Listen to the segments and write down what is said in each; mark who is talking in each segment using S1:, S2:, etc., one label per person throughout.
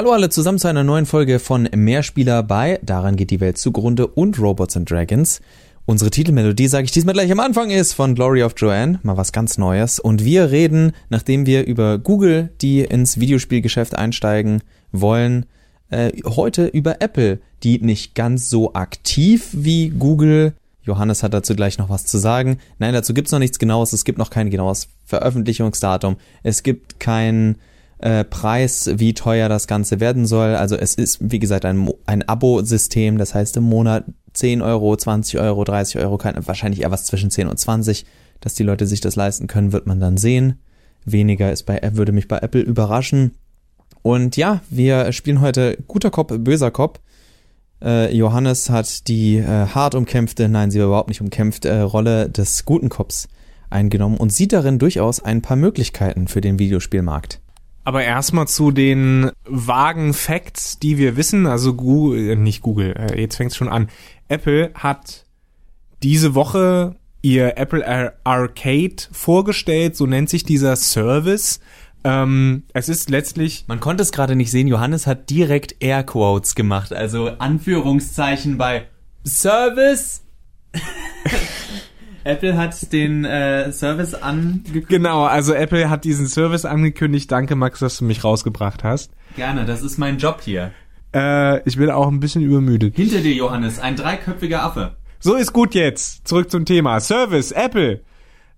S1: Hallo alle zusammen zu einer neuen Folge von Mehrspieler bei Daran geht die Welt zugrunde und Robots and Dragons. Unsere Titelmelodie, sage ich diesmal gleich am Anfang, ist von Glory of Joanne, mal was ganz Neues. Und wir reden, nachdem wir über Google, die ins Videospielgeschäft einsteigen wollen, äh, heute über Apple, die nicht ganz so aktiv wie Google. Johannes hat dazu gleich noch was zu sagen. Nein, dazu gibt's noch nichts Genaues. Es gibt noch kein genaues Veröffentlichungsdatum. Es gibt kein äh, Preis, wie teuer das Ganze werden soll. Also es ist, wie gesagt, ein, ein Abo-System, das heißt im Monat 10 Euro, 20 Euro, 30 Euro, wahrscheinlich eher was zwischen 10 und 20, dass die Leute sich das leisten können, wird man dann sehen. Weniger ist bei, würde mich bei Apple überraschen. Und ja, wir spielen heute guter Cop, böser Cop. Äh, Johannes hat die äh, hart umkämpfte, nein, sie war überhaupt nicht umkämpft, äh, Rolle des guten Cops eingenommen und sieht darin durchaus ein paar Möglichkeiten für den Videospielmarkt.
S2: Aber erstmal zu den vagen Facts, die wir wissen. Also Google, äh, nicht Google, äh, jetzt fängt es schon an. Apple hat diese Woche ihr Apple Arcade vorgestellt, so nennt sich dieser Service. Ähm, es ist letztlich.
S1: Man konnte es gerade nicht sehen, Johannes hat direkt Airquotes gemacht, also Anführungszeichen bei Service. Apple hat den äh, Service angekündigt.
S2: Genau, also Apple hat diesen Service angekündigt. Danke, Max, dass du mich rausgebracht hast.
S1: Gerne, das ist mein Job hier.
S2: Äh, ich bin auch ein bisschen übermüdet.
S1: Hinter dir, Johannes, ein dreiköpfiger Affe.
S2: So ist gut jetzt. Zurück zum Thema. Service, Apple.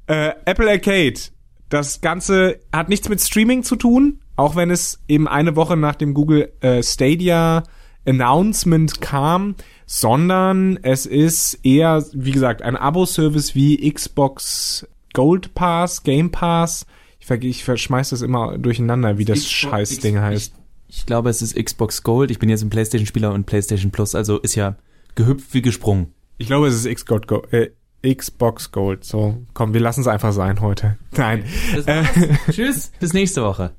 S2: Äh, Apple Arcade. Das Ganze hat nichts mit Streaming zu tun, auch wenn es eben eine Woche nach dem Google äh, Stadia Announcement kam, sondern es ist eher, wie gesagt, ein Abo-Service wie Xbox Gold Pass, Game Pass. Ich, ver ich verschmeiß das immer durcheinander, wie das Scheißding heißt.
S1: Ich, ich, glaube, es ist Xbox Gold. Ich bin jetzt ein PlayStation-Spieler und PlayStation Plus, also ist ja gehüpft wie gesprungen.
S2: Ich glaube, es ist Xbox Gold. Äh, Xbox Gold. So, komm, wir lassen es einfach sein heute. Nein.
S1: Äh, Tschüss, bis nächste Woche.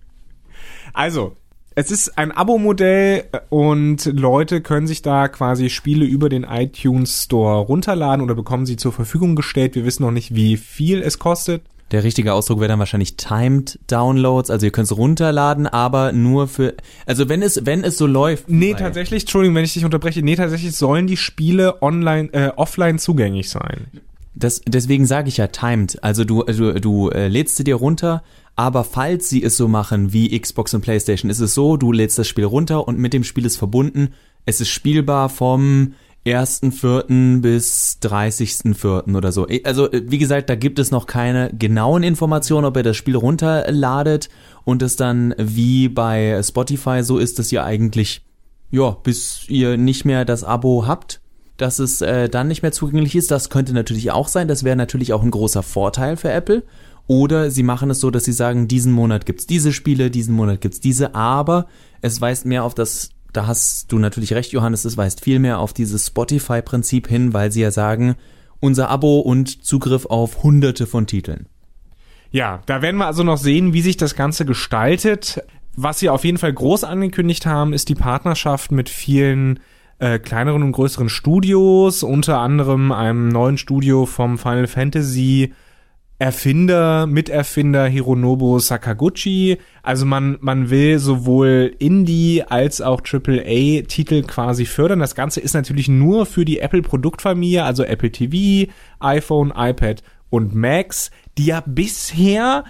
S2: Also, es ist ein Abo-Modell und Leute können sich da quasi Spiele über den iTunes Store runterladen oder bekommen sie zur Verfügung gestellt. Wir wissen noch nicht, wie viel es kostet.
S1: Der richtige Ausdruck wäre dann wahrscheinlich Timed Downloads, also ihr könnt es runterladen, aber nur für, also wenn es, wenn es so läuft.
S2: Nee, tatsächlich, Entschuldigung, wenn ich dich unterbreche, nee, tatsächlich sollen die Spiele online, äh, offline zugänglich sein.
S1: Das, deswegen sage ich ja timed. Also du, du, du äh, lädst sie dir runter, aber falls sie es so machen wie Xbox und PlayStation, ist es so, du lädst das Spiel runter und mit dem Spiel ist verbunden. Es ist spielbar vom 1.4. bis 30.4. oder so. Also, wie gesagt, da gibt es noch keine genauen Informationen, ob ihr das Spiel runterladet und es dann wie bei Spotify so ist, dass ihr eigentlich, ja, bis ihr nicht mehr das Abo habt, dass es äh, dann nicht mehr zugänglich ist. Das könnte natürlich auch sein. Das wäre natürlich auch ein großer Vorteil für Apple. Oder sie machen es so, dass sie sagen, diesen Monat gibt's diese Spiele, diesen Monat gibt's diese, aber es weist mehr auf das, da hast du natürlich recht, Johannes, es weist viel mehr auf dieses Spotify-Prinzip hin, weil sie ja sagen, unser Abo und Zugriff auf hunderte von Titeln.
S2: Ja, da werden wir also noch sehen, wie sich das Ganze gestaltet. Was sie auf jeden Fall groß angekündigt haben, ist die Partnerschaft mit vielen äh, kleineren und größeren Studios, unter anderem einem neuen Studio vom Final Fantasy Erfinder, Miterfinder Hironobu Sakaguchi. Also man, man will sowohl Indie als auch AAA-Titel quasi fördern. Das Ganze ist natürlich nur für die Apple-Produktfamilie, also Apple TV, iPhone, iPad und Macs, die ja bisher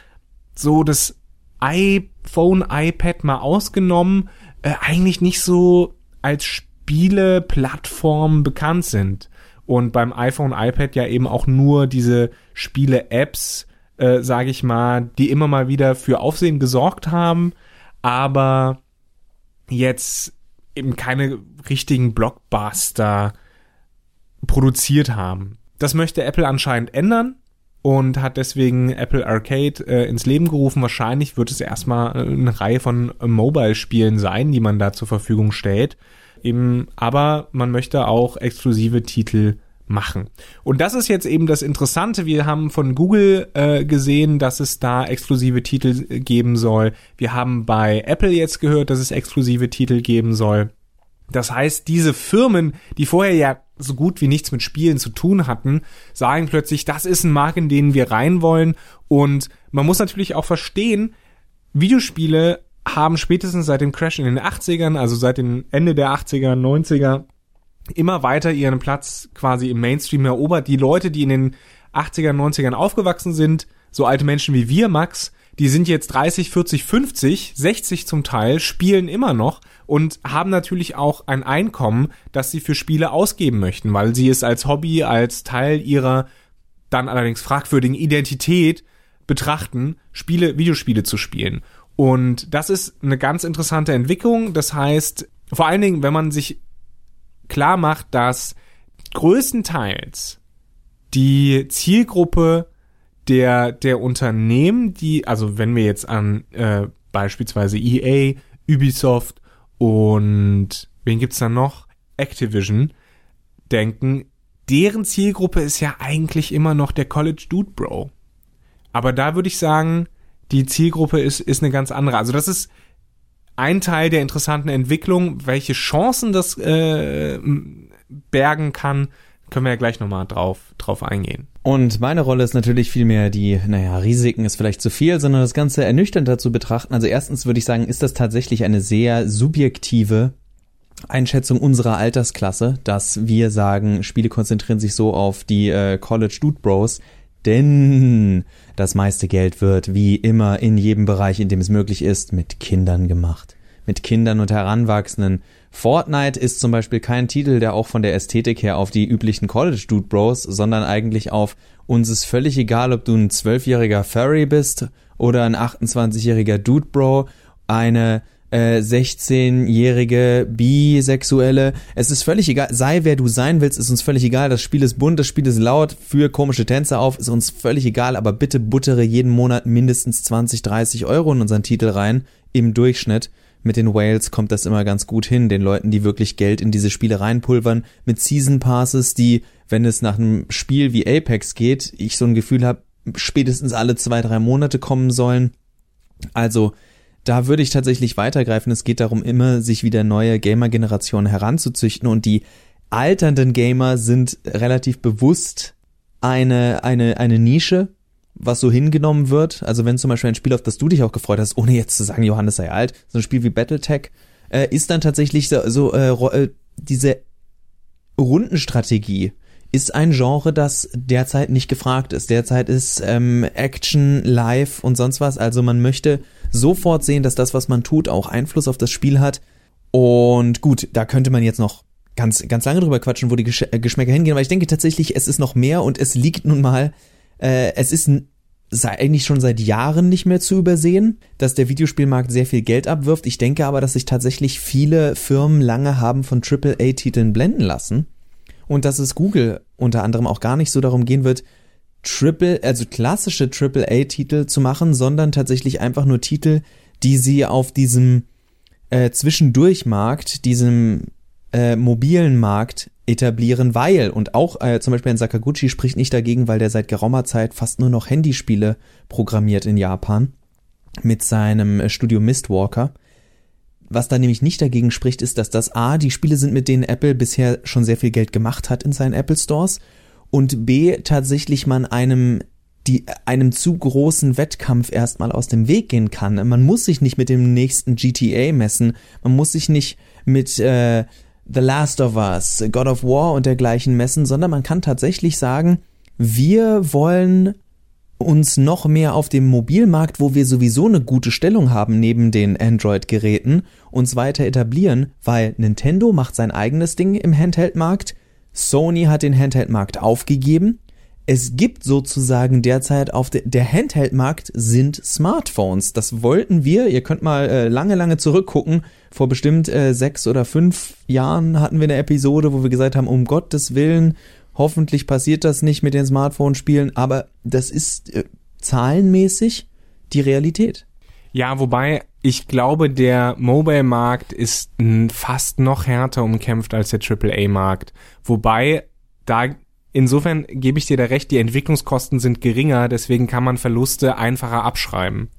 S2: so das iPhone, iPad mal ausgenommen, äh, eigentlich nicht so als Spieleplattform bekannt sind und beim iPhone, iPad ja eben auch nur diese Spiele-Apps, äh, sage ich mal, die immer mal wieder für Aufsehen gesorgt haben, aber jetzt eben keine richtigen Blockbuster produziert haben. Das möchte Apple anscheinend ändern und hat deswegen Apple Arcade äh, ins Leben gerufen. Wahrscheinlich wird es erstmal eine Reihe von Mobile-Spielen sein, die man da zur Verfügung stellt. Eben, aber man möchte auch exklusive Titel machen. Und das ist jetzt eben das Interessante. Wir haben von Google äh, gesehen, dass es da exklusive Titel geben soll. Wir haben bei Apple jetzt gehört, dass es exklusive Titel geben soll. Das heißt, diese Firmen, die vorher ja so gut wie nichts mit Spielen zu tun hatten, sagen plötzlich, das ist ein Markt, in den wir rein wollen. Und man muss natürlich auch verstehen, Videospiele haben spätestens seit dem Crash in den 80ern, also seit dem Ende der 80er, 90er, immer weiter ihren Platz quasi im Mainstream erobert. Die Leute, die in den 80er, 90ern aufgewachsen sind, so alte Menschen wie wir, Max, die sind jetzt 30, 40, 50, 60 zum Teil, spielen immer noch und haben natürlich auch ein Einkommen, das sie für Spiele ausgeben möchten, weil sie es als Hobby, als Teil ihrer dann allerdings fragwürdigen Identität betrachten, Spiele, Videospiele zu spielen. Und das ist eine ganz interessante Entwicklung. Das heißt, vor allen Dingen, wenn man sich klar macht, dass größtenteils die Zielgruppe der, der Unternehmen, die, also wenn wir jetzt an äh, beispielsweise EA, Ubisoft und wen gibt's da noch? Activision denken, deren Zielgruppe ist ja eigentlich immer noch der College Dude Bro. Aber da würde ich sagen, die Zielgruppe ist, ist eine ganz andere. Also das ist ein Teil der interessanten Entwicklung. Welche Chancen das äh, bergen kann, können wir ja gleich nochmal drauf, drauf eingehen.
S1: Und meine Rolle ist natürlich vielmehr die, naja, Risiken ist vielleicht zu viel, sondern das Ganze ernüchternder zu betrachten. Also erstens würde ich sagen, ist das tatsächlich eine sehr subjektive Einschätzung unserer Altersklasse, dass wir sagen, Spiele konzentrieren sich so auf die äh, College Dude Bros, denn das meiste Geld wird, wie immer in jedem Bereich, in dem es möglich ist, mit Kindern gemacht. Mit Kindern und Heranwachsenden. Fortnite ist zum Beispiel kein Titel, der auch von der Ästhetik her auf die üblichen College Dude Bros, sondern eigentlich auf uns ist völlig egal, ob du ein zwölfjähriger Furry bist oder ein 28-jähriger Dude Bro, eine äh, 16-jährige Bisexuelle. Es ist völlig egal, sei wer du sein willst, ist uns völlig egal. Das Spiel ist bunt, das Spiel ist laut, für komische Tänze auf, ist uns völlig egal, aber bitte buttere jeden Monat mindestens 20, 30 Euro in unseren Titel rein, im Durchschnitt. Mit den Whales kommt das immer ganz gut hin, den Leuten, die wirklich Geld in diese Spiele reinpulvern, mit Season Passes, die, wenn es nach einem Spiel wie Apex geht, ich so ein Gefühl habe, spätestens alle zwei, drei Monate kommen sollen. Also, da würde ich tatsächlich weitergreifen. Es geht darum, immer sich wieder neue Gamer-Generationen heranzuzüchten und die alternden Gamer sind relativ bewusst eine, eine, eine Nische, was so hingenommen wird. Also wenn zum Beispiel ein Spiel, auf das du dich auch gefreut hast, ohne jetzt zu sagen, Johannes sei alt, so ein Spiel wie Battletech, äh, ist dann tatsächlich so, so äh, äh diese Rundenstrategie ist ein Genre, das derzeit nicht gefragt ist. Derzeit ist ähm, Action, Live und sonst was. Also man möchte sofort sehen, dass das, was man tut, auch Einfluss auf das Spiel hat. Und gut, da könnte man jetzt noch ganz, ganz lange drüber quatschen, wo die Gesch äh, Geschmäcker hingehen, aber ich denke tatsächlich, es ist noch mehr und es liegt nun mal, äh, es ist eigentlich schon seit Jahren nicht mehr zu übersehen, dass der Videospielmarkt sehr viel Geld abwirft. Ich denke aber, dass sich tatsächlich viele Firmen lange haben von AAA-Titeln blenden lassen und dass es Google unter anderem auch gar nicht so darum gehen wird, Triple, also klassische AAA-Titel zu machen, sondern tatsächlich einfach nur Titel, die sie auf diesem äh, Zwischendurchmarkt, diesem äh, mobilen Markt etablieren, weil, und auch äh, zum Beispiel ein Sakaguchi spricht nicht dagegen, weil der seit geraumer Zeit fast nur noch Handyspiele programmiert in Japan mit seinem äh, Studio Mistwalker. Was da nämlich nicht dagegen spricht, ist, dass das A, die Spiele sind, mit denen Apple bisher schon sehr viel Geld gemacht hat in seinen Apple Stores und B, tatsächlich man einem die einem zu großen Wettkampf erstmal aus dem Weg gehen kann. Man muss sich nicht mit dem nächsten GTA messen, man muss sich nicht mit äh, The Last of Us, God of War und dergleichen messen, sondern man kann tatsächlich sagen, wir wollen uns noch mehr auf dem Mobilmarkt, wo wir sowieso eine gute Stellung haben neben den Android-Geräten, uns weiter etablieren, weil Nintendo macht sein eigenes Ding im Handheld-Markt, Sony hat den Handheld-Markt aufgegeben, es gibt sozusagen derzeit auf de der Handheld-Markt sind Smartphones. Das wollten wir. Ihr könnt mal äh, lange, lange zurückgucken. Vor bestimmt äh, sechs oder fünf Jahren hatten wir eine Episode, wo wir gesagt haben, um Gottes Willen, Hoffentlich passiert das nicht mit den Smartphone-Spielen, aber das ist äh, zahlenmäßig die Realität.
S2: Ja, wobei ich glaube, der Mobile-Markt ist fast noch härter umkämpft als der AAA-Markt. Wobei da insofern gebe ich dir da recht, die Entwicklungskosten sind geringer, deswegen kann man Verluste einfacher abschreiben.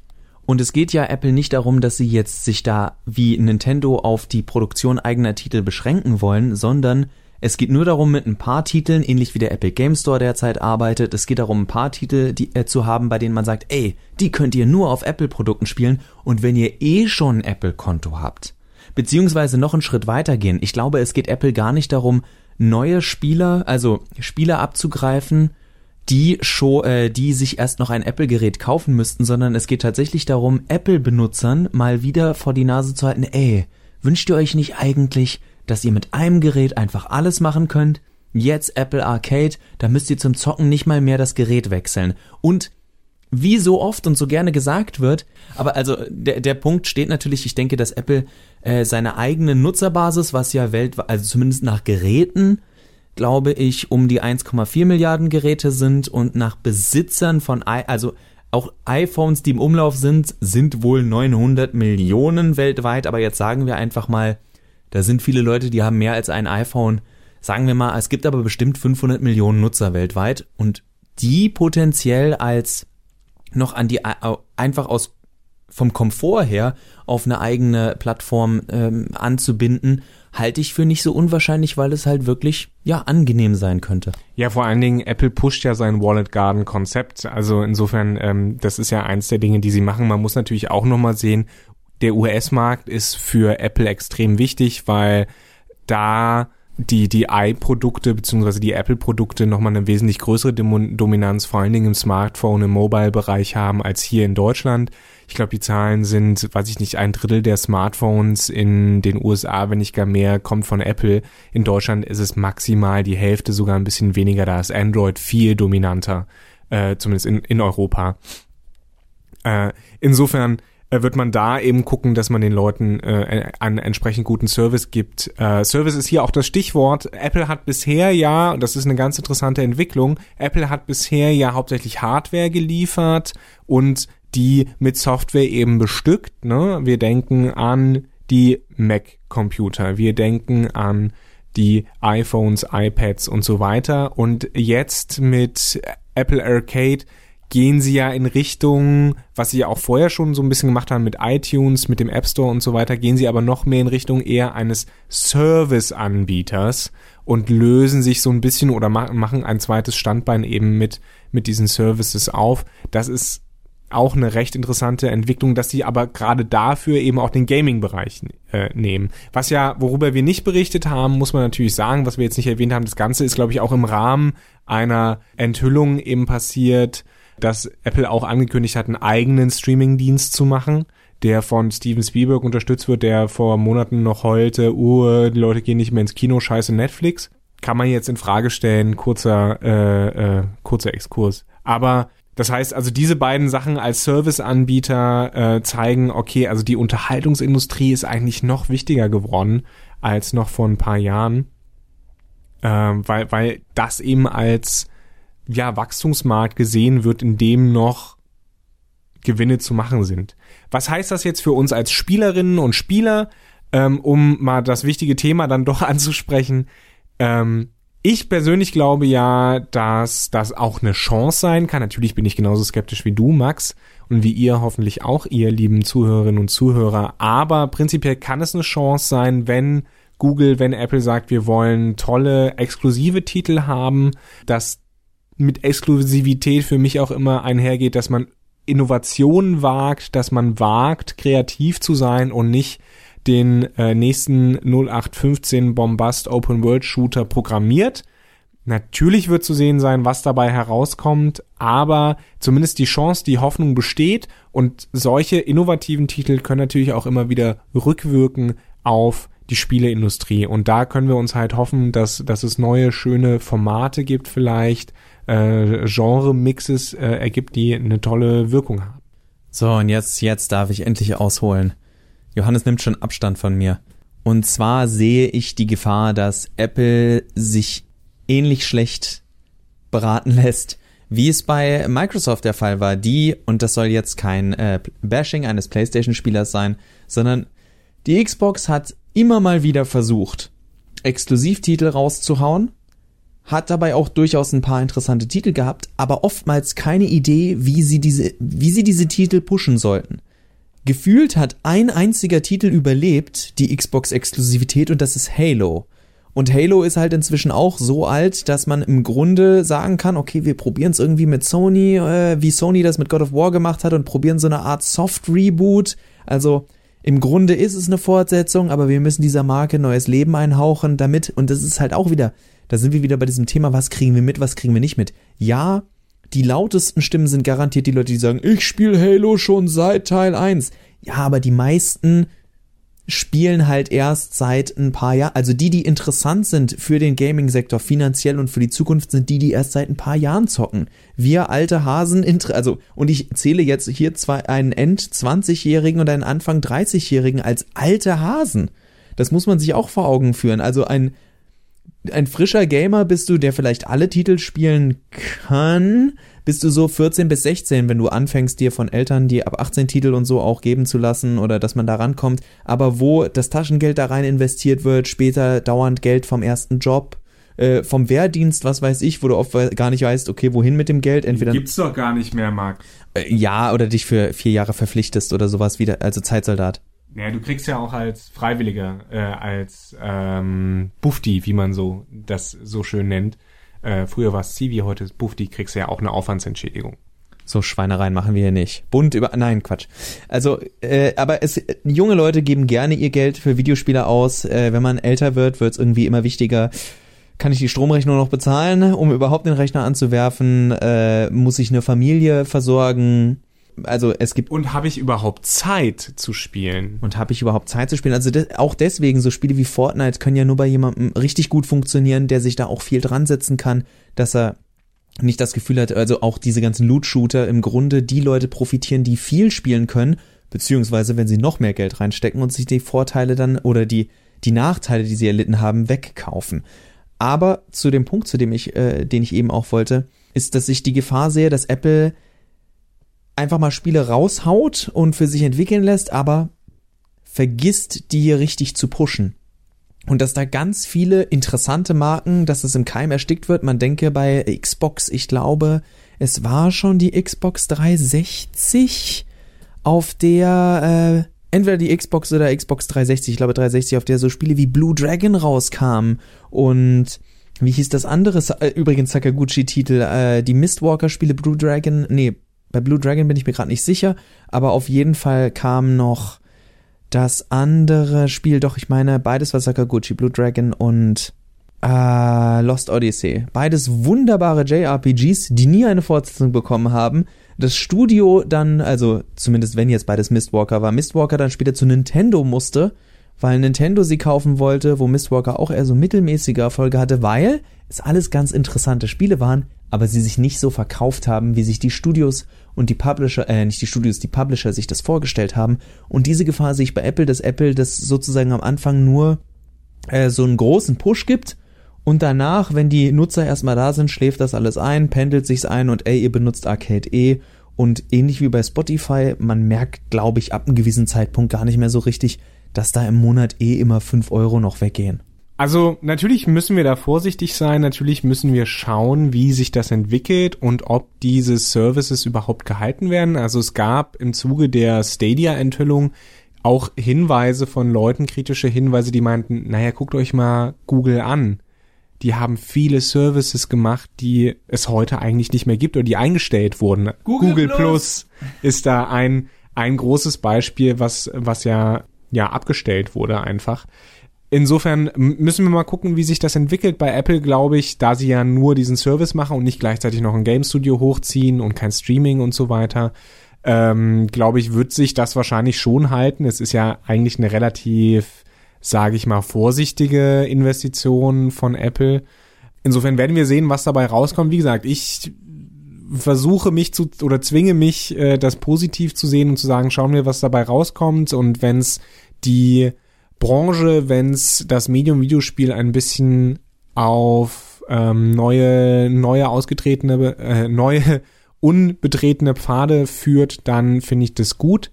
S1: Und es geht ja Apple nicht darum, dass sie jetzt sich da wie Nintendo auf die Produktion eigener Titel beschränken wollen, sondern Es geht nur darum, mit ein paar Titeln, ähnlich wie der Epic Game Store derzeit arbeitet, es geht darum, ein paar Titel die, äh, zu haben, bei denen man sagt, ey, die könnt ihr nur auf Apple-Produkten spielen und wenn ihr eh schon ein Apple-Konto habt. Beziehungsweise noch einen Schritt weiter gehen. Ich glaube, es geht Apple gar nicht darum, neue Spieler, also Spieler abzugreifen, die schon, äh, die sich erst noch ein Apple-Gerät kaufen müssten, sondern es geht tatsächlich darum, Apple-Benutzern mal wieder vor die Nase zu halten, ey, wünscht ihr euch nicht eigentlich, dass ihr mit einem Gerät einfach alles machen könnt? Jetzt Apple Arcade, da müsst ihr zum Zocken nicht mal mehr das Gerät wechseln. Und wie so oft und so gerne gesagt wird, aber also der, der Punkt steht natürlich, ich denke, dass Apple äh, seine eigene Nutzerbasis, was ja weltweit, also zumindest nach Geräten, glaube ich, um die 1,4 Milliarden Geräte sind und nach Besitzern von, I also auch iPhones, die im Umlauf sind, sind wohl 900 Millionen weltweit, aber jetzt sagen wir einfach mal, da sind viele Leute, die haben mehr als ein iPhone. Sagen wir mal, es gibt aber bestimmt 500 Millionen Nutzer weltweit und die potenziell als noch an die einfach aus vom Komfort her auf eine eigene Plattform ähm, anzubinden, halte ich für nicht so unwahrscheinlich, weil es halt wirklich ja angenehm sein könnte.
S2: Ja, vor allen Dingen Apple pusht ja sein Wallet Garden Konzept. Also insofern, ähm, das ist ja eins der Dinge, die sie machen. Man muss natürlich auch noch mal sehen, der US-Markt ist für Apple extrem wichtig, weil da die, die i-Produkte beziehungsweise die Apple-Produkte nochmal eine wesentlich größere Dominanz, vor allen Dingen im Smartphone, im Mobile-Bereich haben als hier in Deutschland. Ich glaube, die Zahlen sind, weiß ich nicht, ein Drittel der Smartphones in den USA, wenn nicht gar mehr, kommt von Apple. In Deutschland ist es maximal die Hälfte, sogar ein bisschen weniger. Da ist Android viel dominanter, äh, zumindest in, in Europa. Äh, insofern wird man da eben gucken, dass man den Leuten äh, einen entsprechend guten Service gibt. Äh, Service ist hier auch das Stichwort. Apple hat bisher ja, und das ist eine ganz interessante Entwicklung, Apple hat bisher ja hauptsächlich Hardware geliefert und die mit Software eben bestückt. Ne? Wir denken an die Mac-Computer, wir denken an die iPhones, iPads und so weiter. Und jetzt mit Apple Arcade gehen sie ja in Richtung, was sie ja auch vorher schon so ein bisschen gemacht haben mit iTunes, mit dem App Store und so weiter, gehen sie aber noch mehr in Richtung eher eines Service-Anbieters und lösen sich so ein bisschen oder machen ein zweites Standbein eben mit, mit diesen Services auf. Das ist auch eine recht interessante Entwicklung, dass sie aber gerade dafür eben auch den Gaming-Bereich äh, nehmen. Was ja, worüber wir nicht berichtet haben, muss man natürlich sagen, was wir jetzt nicht erwähnt haben, das Ganze ist, glaube ich, auch im Rahmen einer Enthüllung eben passiert, dass Apple auch angekündigt hat, einen eigenen Streaming-Dienst zu machen, der von Steven Spielberg unterstützt wird, der vor Monaten noch heulte, uh, die Leute gehen nicht mehr ins Kino, scheiße Netflix. Kann man jetzt in Frage stellen, kurzer, äh, äh, kurzer Exkurs. Aber das heißt also, diese beiden Sachen als Serviceanbieter äh, zeigen, okay, also die Unterhaltungsindustrie ist eigentlich noch wichtiger geworden als noch vor ein paar Jahren, äh, weil, weil das eben als ja, Wachstumsmarkt gesehen wird, in dem noch Gewinne zu machen sind. Was heißt das jetzt für uns als Spielerinnen und Spieler, ähm, um mal das wichtige Thema dann doch anzusprechen? Ähm, ich persönlich glaube ja, dass das auch eine Chance sein kann. Natürlich bin ich genauso skeptisch wie du, Max, und wie ihr hoffentlich auch, ihr lieben Zuhörerinnen und Zuhörer. Aber prinzipiell kann es eine Chance sein, wenn Google, wenn Apple sagt, wir wollen tolle exklusive Titel haben, dass mit Exklusivität für mich auch immer einhergeht, dass man Innovationen wagt, dass man wagt, kreativ zu sein und nicht den äh, nächsten 0815 Bombast Open World Shooter programmiert. Natürlich wird zu sehen sein, was dabei herauskommt, aber zumindest die Chance, die Hoffnung besteht und solche innovativen Titel können natürlich auch immer wieder rückwirken auf die Spieleindustrie und da können wir uns halt hoffen, dass, dass es neue schöne Formate gibt vielleicht, äh, Genre-Mixes äh, ergibt, die eine tolle Wirkung haben.
S1: So, und jetzt, jetzt darf ich endlich ausholen. Johannes nimmt schon Abstand von mir. Und zwar sehe ich die Gefahr, dass Apple sich ähnlich schlecht beraten lässt, wie es bei Microsoft der Fall war. Die, und das soll jetzt kein äh, Bashing eines PlayStation-Spielers sein, sondern die Xbox hat immer mal wieder versucht, Exklusivtitel rauszuhauen hat dabei auch durchaus ein paar interessante Titel gehabt, aber oftmals keine Idee, wie sie diese, wie sie diese Titel pushen sollten. Gefühlt hat ein einziger Titel überlebt, die Xbox-Exklusivität, und das ist Halo. Und Halo ist halt inzwischen auch so alt, dass man im Grunde sagen kann, okay, wir probieren es irgendwie mit Sony, äh, wie Sony das mit God of War gemacht hat und probieren so eine Art Soft-Reboot. Also im Grunde ist es eine Fortsetzung, aber wir müssen dieser Marke neues Leben einhauchen damit. Und das ist halt auch wieder, da sind wir wieder bei diesem Thema, was kriegen wir mit, was kriegen wir nicht mit. Ja, die lautesten Stimmen sind garantiert die Leute, die sagen, ich spiele Halo schon seit Teil 1. Ja, aber die meisten spielen halt erst seit ein paar Jahren, also die, die interessant sind für den Gaming-Sektor finanziell und für die Zukunft, sind die, die erst seit ein paar Jahren zocken. Wir alte Hasen, also, und ich zähle jetzt hier zwei, einen End-20-Jährigen und einen Anfang 30-Jährigen als alte Hasen. Das muss man sich auch vor Augen führen. Also ein, ein frischer Gamer bist du, der vielleicht alle Titel spielen kann, bist du so 14 bis 16, wenn du anfängst, dir von Eltern die ab 18 Titel und so auch geben zu lassen oder dass man da rankommt, aber wo das Taschengeld da rein investiert wird, später dauernd Geld vom ersten Job, äh, vom Wehrdienst, was weiß ich, wo du oft gar nicht weißt, okay, wohin mit dem Geld, entweder.
S2: Gibt's doch gar nicht mehr, Marc.
S1: Äh, ja, oder dich für vier Jahre verpflichtest oder sowas wieder, also Zeitsoldat.
S2: Naja, du kriegst ja auch als Freiwilliger, äh, als ähm, Bufti, wie man so das so schön nennt. Äh, früher war es Civi, heute ist Bufti, kriegst ja auch eine Aufwandsentschädigung.
S1: So Schweinereien machen wir hier nicht. Bunt über, nein, Quatsch. Also, äh, aber es, junge Leute geben gerne ihr Geld für Videospiele aus. Äh, wenn man älter wird, wird es irgendwie immer wichtiger. Kann ich die Stromrechnung noch bezahlen, um überhaupt den Rechner anzuwerfen? Äh, muss ich eine Familie versorgen? Also es gibt.
S2: Und habe ich überhaupt Zeit zu spielen?
S1: Und habe ich überhaupt Zeit zu spielen? Also de auch deswegen, so Spiele wie Fortnite können ja nur bei jemandem richtig gut funktionieren, der sich da auch viel dran setzen kann, dass er nicht das Gefühl hat, also auch diese ganzen Loot-Shooter im Grunde die Leute profitieren, die viel spielen können, beziehungsweise wenn sie noch mehr Geld reinstecken und sich die Vorteile dann oder die, die Nachteile, die sie erlitten haben, wegkaufen. Aber zu dem Punkt, zu dem ich, äh, den ich eben auch wollte, ist, dass ich die Gefahr sehe, dass Apple einfach mal Spiele raushaut und für sich entwickeln lässt, aber vergisst, die hier richtig zu pushen. Und dass da ganz viele interessante Marken, dass es im Keim erstickt wird. Man denke bei Xbox, ich glaube, es war schon die Xbox 360, auf der äh, entweder die Xbox oder Xbox 360, ich glaube 360, auf der so Spiele wie Blue Dragon rauskamen und wie hieß das andere? Äh, übrigens Sakaguchi-Titel, äh, die Mistwalker-Spiele Blue Dragon, nee, bei Blue Dragon bin ich mir gerade nicht sicher, aber auf jeden Fall kam noch das andere Spiel, doch ich meine, beides war Sakaguchi, Blue Dragon und äh, Lost Odyssey. Beides wunderbare JRPGs, die nie eine Fortsetzung bekommen haben. Das Studio dann, also zumindest wenn jetzt beides Mistwalker war, Mistwalker dann später zu Nintendo musste, weil Nintendo sie kaufen wollte, wo Mistwalker auch eher so mittelmäßige Erfolge hatte, weil es alles ganz interessante Spiele waren, aber sie sich nicht so verkauft haben, wie sich die Studios und die Publisher, äh, nicht die Studios, die Publisher sich das vorgestellt haben. Und diese Gefahr sehe ich bei Apple, dass Apple das sozusagen am Anfang nur äh, so einen großen Push gibt und danach, wenn die Nutzer erstmal da sind, schläft das alles ein, pendelt sich's ein und ey, ihr benutzt Arcade E und ähnlich wie bei Spotify, man merkt, glaube ich, ab einem gewissen Zeitpunkt gar nicht mehr so richtig, dass da im Monat eh immer fünf Euro noch weggehen.
S2: Also natürlich müssen wir da vorsichtig sein, natürlich müssen wir schauen, wie sich das entwickelt und ob diese Services überhaupt gehalten werden. Also es gab im Zuge der Stadia-Enthüllung auch Hinweise von Leuten, kritische Hinweise, die meinten, naja, guckt euch mal Google an. Die haben viele Services gemacht, die es heute eigentlich nicht mehr gibt oder die eingestellt wurden. Google, Google Plus. Plus ist da ein, ein großes Beispiel, was, was ja, ja abgestellt wurde einfach. Insofern müssen wir mal gucken, wie sich das entwickelt. Bei Apple glaube ich, da sie ja nur diesen Service machen und nicht gleichzeitig noch ein Game Studio hochziehen und kein Streaming und so weiter, ähm, glaube ich, wird sich das wahrscheinlich schon halten. Es ist ja eigentlich eine relativ, sage ich mal, vorsichtige Investition von Apple. Insofern werden wir sehen, was dabei rauskommt. Wie gesagt, ich versuche mich zu oder zwinge mich, äh, das positiv zu sehen und zu sagen, schauen wir, was dabei rauskommt. Und wenn es die Branche, wenn es das Medium Videospiel ein bisschen auf ähm, neue, neue ausgetretene, äh, neue unbetretene Pfade führt, dann finde ich das gut.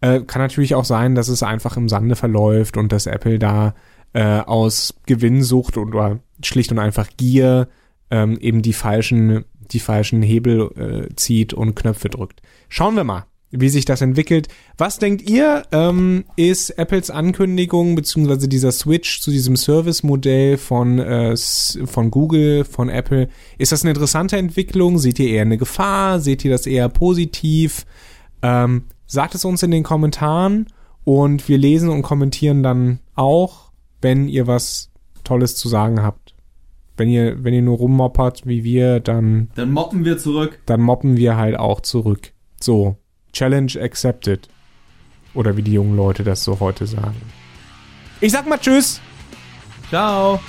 S2: Äh, kann natürlich auch sein, dass es einfach im Sande verläuft und dass Apple da äh, aus Gewinnsucht oder schlicht und einfach Gier ähm, eben die falschen, die falschen Hebel äh, zieht und Knöpfe drückt. Schauen wir mal. Wie sich das entwickelt. Was denkt ihr, ähm, ist Apples Ankündigung beziehungsweise dieser Switch zu diesem Service-Modell von, äh, von Google, von Apple, ist das eine interessante Entwicklung? Seht ihr eher eine Gefahr? Seht ihr das eher positiv? Ähm, sagt es uns in den Kommentaren und wir lesen und kommentieren dann auch, wenn ihr was Tolles zu sagen habt. Wenn ihr, wenn ihr nur rummoppert wie wir, dann.
S1: Dann moppen wir zurück.
S2: Dann moppen wir halt auch zurück. So. Challenge accepted. Oder wie die jungen Leute das so heute sagen. Ich sag mal Tschüss.
S1: Ciao.